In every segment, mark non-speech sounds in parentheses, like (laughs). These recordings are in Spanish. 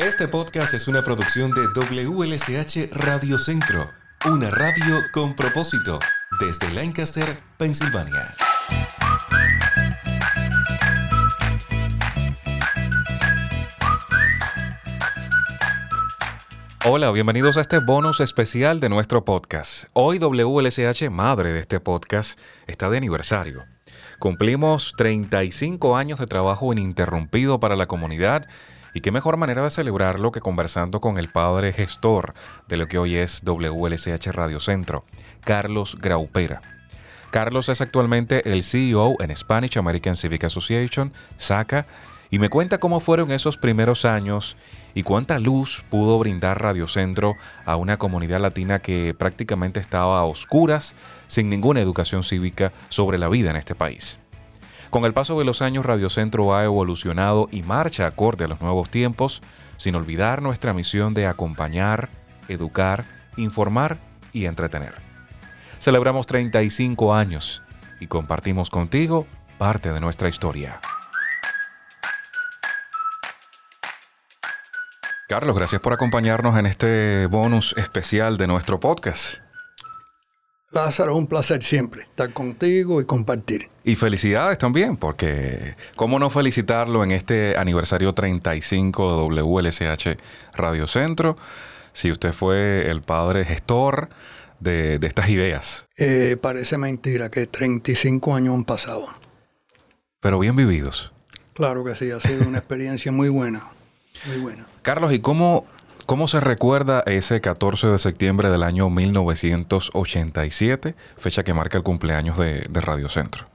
Este podcast es una producción de WLSH Radio Centro, una radio con propósito, desde Lancaster, Pensilvania. Hola, bienvenidos a este bonus especial de nuestro podcast. Hoy WLSH, madre de este podcast, está de aniversario. Cumplimos 35 años de trabajo ininterrumpido para la comunidad y qué mejor manera de celebrarlo que conversando con el padre gestor de lo que hoy es WLSH Radio Centro, Carlos Graupera. Carlos es actualmente el CEO en Spanish American Civic Association, SACA, y me cuenta cómo fueron esos primeros años y cuánta luz pudo brindar Radio Centro a una comunidad latina que prácticamente estaba a oscuras, sin ninguna educación cívica sobre la vida en este país. Con el paso de los años, Radio Centro ha evolucionado y marcha acorde a los nuevos tiempos, sin olvidar nuestra misión de acompañar, educar, informar y entretener. Celebramos 35 años y compartimos contigo parte de nuestra historia. Carlos, gracias por acompañarnos en este bonus especial de nuestro podcast. Lázaro, un placer siempre estar contigo y compartir. Y felicidades también, porque ¿cómo no felicitarlo en este aniversario 35 de WLSH Radio Centro? Si usted fue el padre gestor de, estas ideas. Eh, parece mentira que 35 años han pasado. Pero bien vividos. Claro que sí, ha sido una (laughs) experiencia muy buena. Muy buena. Carlos, ¿y cómo, cómo se recuerda ese 14 de septiembre del año 1987, fecha que marca el cumpleaños de, Radio Centro?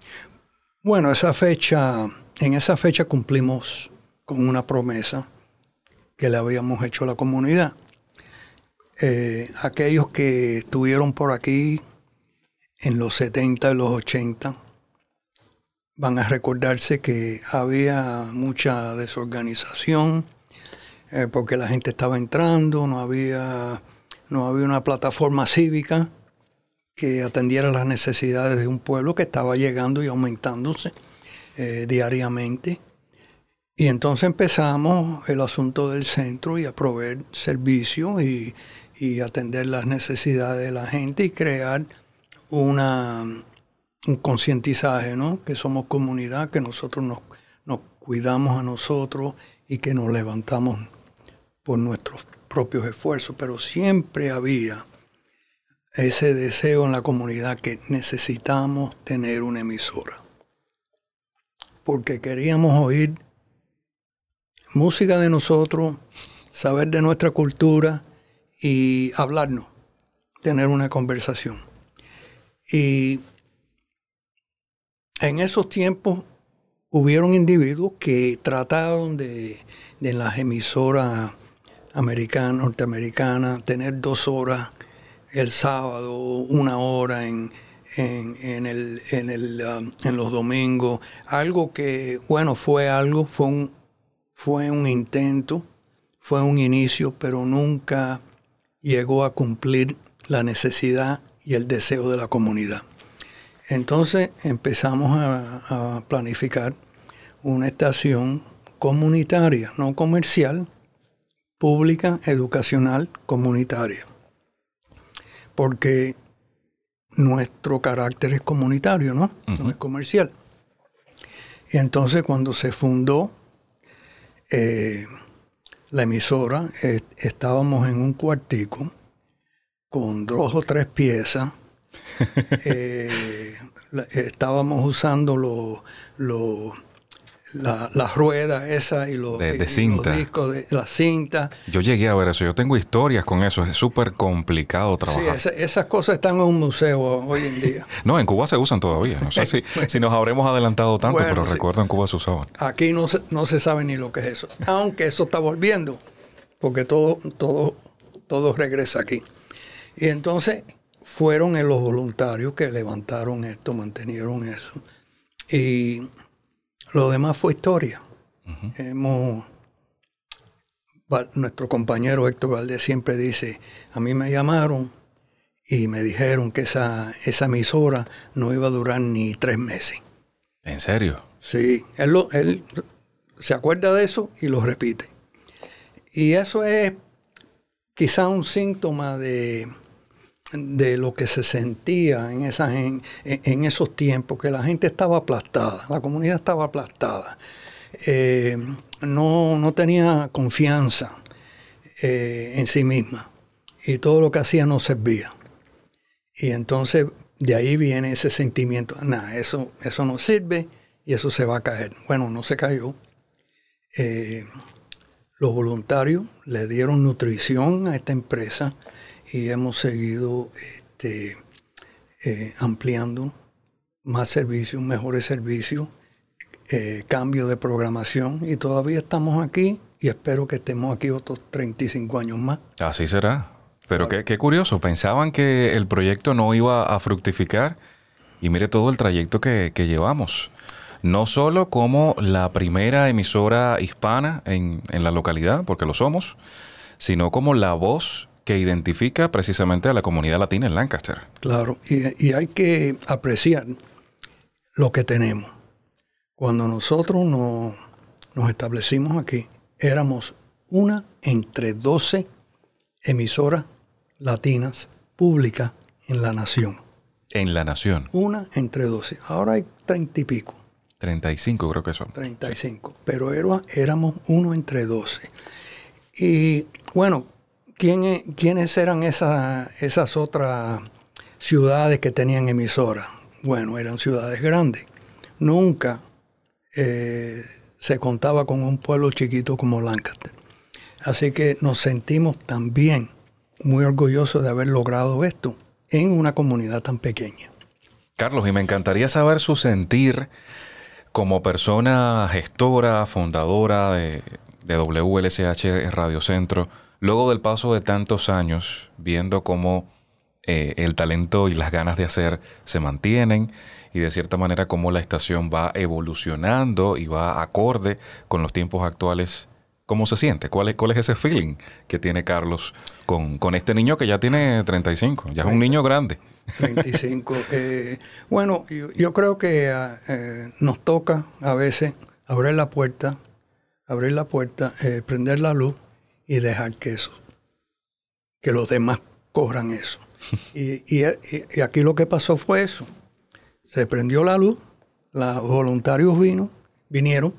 Bueno, esa fecha, en esa fecha cumplimos con una promesa que le habíamos hecho a la comunidad. Eh, aquellos que estuvieron por aquí en los 70 y los 80 van a recordarse que había mucha desorganización, eh, porque la gente estaba entrando, no había, no había una plataforma cívica que atendiera las necesidades de un pueblo que estaba llegando y aumentándose eh, diariamente. Y entonces empezamos el asunto del centro y a proveer servicios y, atender las necesidades de la gente y crear una, un concientizaje, ¿no? Que somos comunidad, que nosotros nos, nos cuidamos a nosotros y que nos levantamos por nuestros propios esfuerzos, pero siempre había ese deseo en la comunidad que necesitamos tener una emisora. Porque queríamos oír música de nosotros, saber de nuestra cultura y hablarnos, tener una conversación. Y en esos tiempos hubieron individuos que trataron de, de las emisoras americana, norteamericana, tener dos horas el sábado, una hora en, en, el, en, el, um, en los domingos. Algo que, bueno, fue algo, fue un, fue un intento, fue un inicio, pero nunca llegó a cumplir la necesidad y el deseo de la comunidad. Entonces empezamos a planificar una estación comunitaria, no comercial, pública, educacional, comunitaria. Porque nuestro carácter es comunitario, ¿no? No es comercial. Y entonces cuando se fundó eh, la emisora, eh, estábamos en un cuartico con dos o tres piezas. (laughs) Eh, estábamos usando los la, la rueda esa y, los, de, discos de la cinta. Yo llegué a ver eso, yo tengo historias con eso, es súper complicado trabajar. Sí, esas cosas están en un museo hoy en día. (laughs) no, en Cuba se usan todavía, no sé (laughs) si, si nos habremos adelantado tanto, pero recuerdo en Cuba se usaban. Aquí no se, no se sabe ni lo que es eso, aunque eso está volviendo, porque todo, todo, todo regresa aquí. Y entonces fueron en los voluntarios que levantaron esto, mantenieron eso. Y lo demás fue historia. Hemos, nuestro compañero Héctor Valdés siempre dice, a mí me llamaron y me dijeron que esa, esa emisora no iba a durar ni tres meses. ¿En serio? Sí, él, él se acuerda de eso y lo repite. Y eso es quizá un síntoma de, de lo que se sentía en, esas, en, en, esos tiempos, que la gente estaba aplastada, la comunidad estaba aplastada. Eh, no, no, tenía confianza eh, en sí misma y todo lo que hacía no servía. Y entonces de ahí viene ese sentimiento, nada, eso, eso no sirve y eso se va a caer. Bueno, no se cayó. Eh, los voluntarios le dieron nutrición a esta empresa y hemos seguido este, eh, ampliando más servicios, mejores servicios, eh, cambio de programación y todavía estamos aquí y espero que estemos aquí otros 35 años más. Así será. Pero qué, qué, curioso, pensaban que el proyecto no iba a fructificar y mire todo el trayecto que, que llevamos. No solo como la primera emisora hispana en, en, la localidad, porque lo somos, sino como la voz que identifica precisamente a la comunidad latina en Lancaster. Claro, y, y hay que apreciar lo que tenemos. Cuando nosotros nos, nos establecimos aquí, éramos una entre 12 emisoras latinas públicas en la nación. En la nación. Una entre 12. Ahora hay treinta y pico. 35 creo que son. 35. Pero éramos uno entre 12. Y bueno, ¿quién, ¿quiénes eran esas, otras ciudades que tenían emisoras? Bueno, eran ciudades grandes. Nunca eh, se contaba con un pueblo chiquito como Lancaster. Así que nos sentimos también muy orgulloso de haber logrado esto en una comunidad tan pequeña. Carlos, y me encantaría saber su sentir como persona gestora, fundadora de, de WLSH Radio Centro, luego del paso de tantos años, viendo cómo eh, el talento y las ganas de hacer se mantienen y de cierta manera cómo la estación va evolucionando y va acorde con los tiempos actuales ¿Cómo se siente? ¿Cuál es, cuál es ese feeling que tiene Carlos con, este niño que ya tiene 35? Ya es un niño grande. 35. Eh, bueno, yo, creo que ah, eh, nos toca a veces abrir la puerta, abrir la puerta, eh, prender la luz y dejar que eso, que los demás corran eso. (laughs) y, y, aquí lo que pasó fue eso. Se prendió la luz, los voluntarios vino, vinieron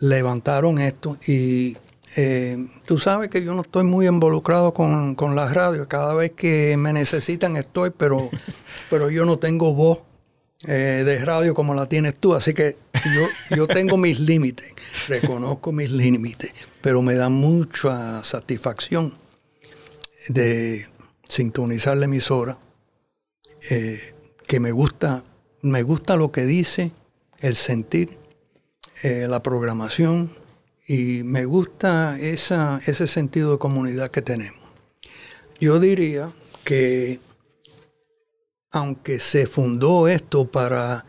levantaron esto y eh, tú sabes que yo no estoy muy involucrado con, con las radios. Cada vez que me necesitan estoy, pero, (laughs) pero yo no tengo voz eh, de radio como la tienes tú. Así que yo, yo tengo mis límites, reconozco mis límites, pero me da mucha satisfacción de sintonizar la emisora, eh, que me gusta, me gusta lo que dice, el sentir eh, la programación y me gusta esa, ese sentido de comunidad que tenemos. Yo diría que aunque se fundó esto para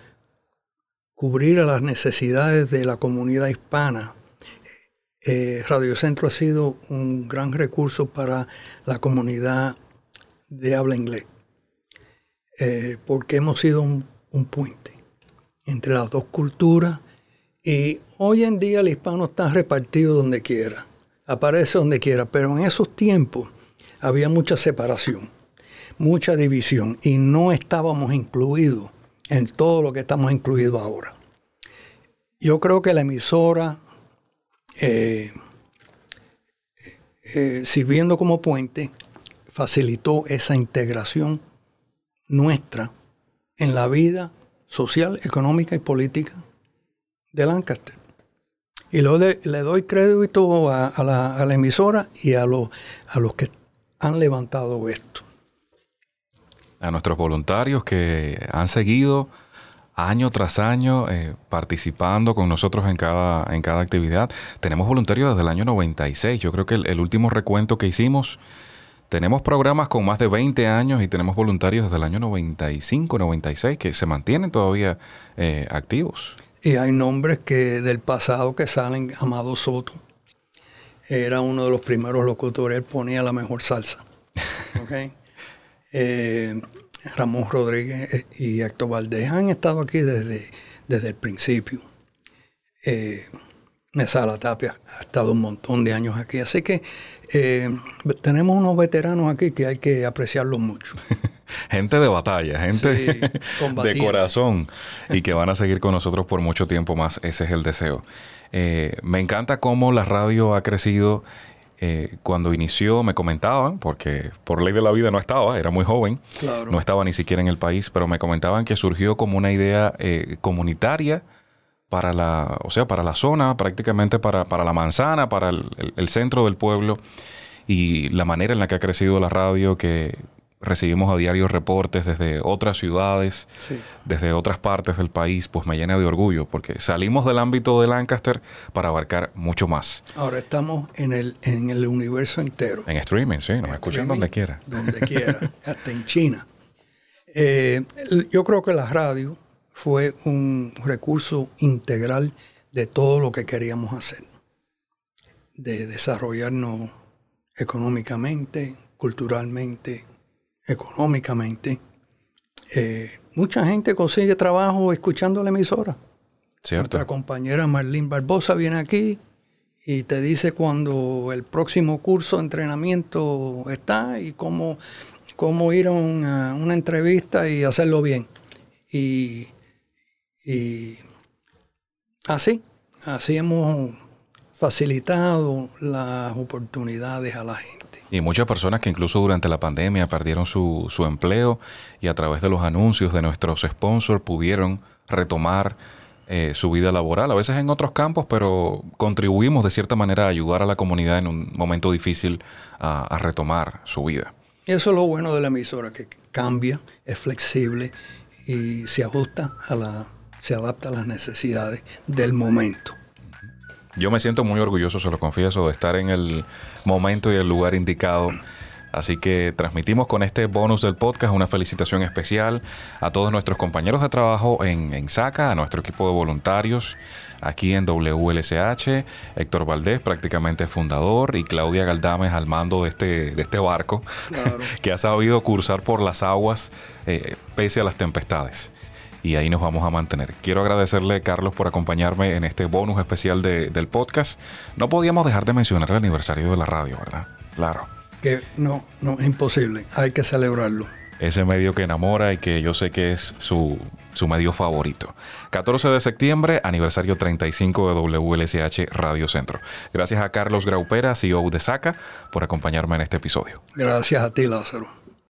cubrir las necesidades de la comunidad hispana, eh, Radio Centro ha sido un gran recurso para la comunidad de habla inglés, eh, porque hemos sido un, un puente entre las dos culturas y hoy en día el hispano está repartido donde quiera, aparece donde quiera, pero en esos tiempos había mucha separación, mucha división y no estábamos incluidos en todo lo que estamos incluidos ahora. Yo creo que la emisora, eh, eh, sirviendo como puente, facilitó esa integración nuestra en la vida social, económica y política de Lancaster. Y luego le, doy crédito a, la, emisora y a, a los que han levantado esto. A nuestros voluntarios que han seguido año tras año eh, participando con nosotros en cada, en cada actividad. Tenemos voluntarios desde el año 96. Yo creo que el, último recuento que hicimos, tenemos programas con más de 20 años y tenemos voluntarios desde el año 95, 96 que se mantienen todavía eh, activos. Y hay nombres que del pasado que salen. Amado Soto era uno de los primeros locutores, él ponía la mejor salsa. (laughs) Eh, Ramón Rodríguez eh, y Héctor Valdés han estado aquí desde, desde el principio. Eh, Mesa Tapia ha estado un montón de años aquí. Así que eh, tenemos unos veteranos aquí que hay que apreciarlos mucho. (laughs) gente de batalla, gente de corazón y que van a seguir con nosotros por mucho tiempo más. Ese es el deseo. Eh, me encanta cómo la radio ha crecido. Eh, cuando inició me comentaban, porque por ley de la vida no estaba, era muy joven, no estaba ni siquiera en el país, pero me comentaban que surgió como una idea comunitaria para la, o sea, para la zona, prácticamente para, la manzana, para el, centro del pueblo y la manera en la que ha crecido la radio, que recibimos a diario reportes desde otras ciudades, desde otras partes del país, pues me llena de orgullo, porque salimos del ámbito de Lancaster para abarcar mucho más. Ahora estamos en el, en el universo entero. En streaming, sí, nos escuchan donde quiera. Donde quiera, (laughs) hasta en China. Eh, yo creo que la radio fue un recurso integral de todo lo que queríamos hacer, de desarrollarnos económicamente, culturalmente, económicamente. Eh, mucha gente consigue trabajo escuchando la emisora. Cierto. Nuestra compañera Marlene Barbosa viene aquí y te dice cuando el próximo curso de entrenamiento está y cómo, cómo ir a una, una entrevista y hacerlo bien. Y y así, así hemos facilitado las oportunidades a la gente. Y muchas personas que incluso durante la pandemia perdieron su, su empleo y a través de los anuncios de nuestros sponsors pudieron retomar eh, su vida laboral, a veces en otros campos, pero contribuimos de cierta manera a ayudar a la comunidad en un momento difícil a, a retomar su vida. Eso es lo bueno de la emisora, que cambia, es flexible y se ajusta a la se adapta a las necesidades del momento. Yo me siento muy orgulloso, se lo confieso, de estar en el momento y el lugar indicado. Así que transmitimos con este bonus del podcast una felicitación especial a todos nuestros compañeros de trabajo en, en SACA, a nuestro equipo de voluntarios aquí en WLSH, Héctor Valdés, prácticamente fundador, y Claudia Galdames al mando de este, de este barco, (laughs) que ha sabido cursar por las aguas eh, pese a las tempestades y ahí nos vamos a mantener. Quiero agradecerle, Carlos, por acompañarme en este bonus especial del podcast. No podíamos dejar de mencionar el aniversario de la radio, ¿verdad? Claro. Que no, no, es imposible. Hay que celebrarlo. Ese medio que enamora y que yo sé que es su, su medio favorito. 14 de septiembre, aniversario 35 de WLSH Radio Centro. Gracias a Carlos Graupera, CEO de SACA, por acompañarme en este episodio. Gracias a ti, Lázaro.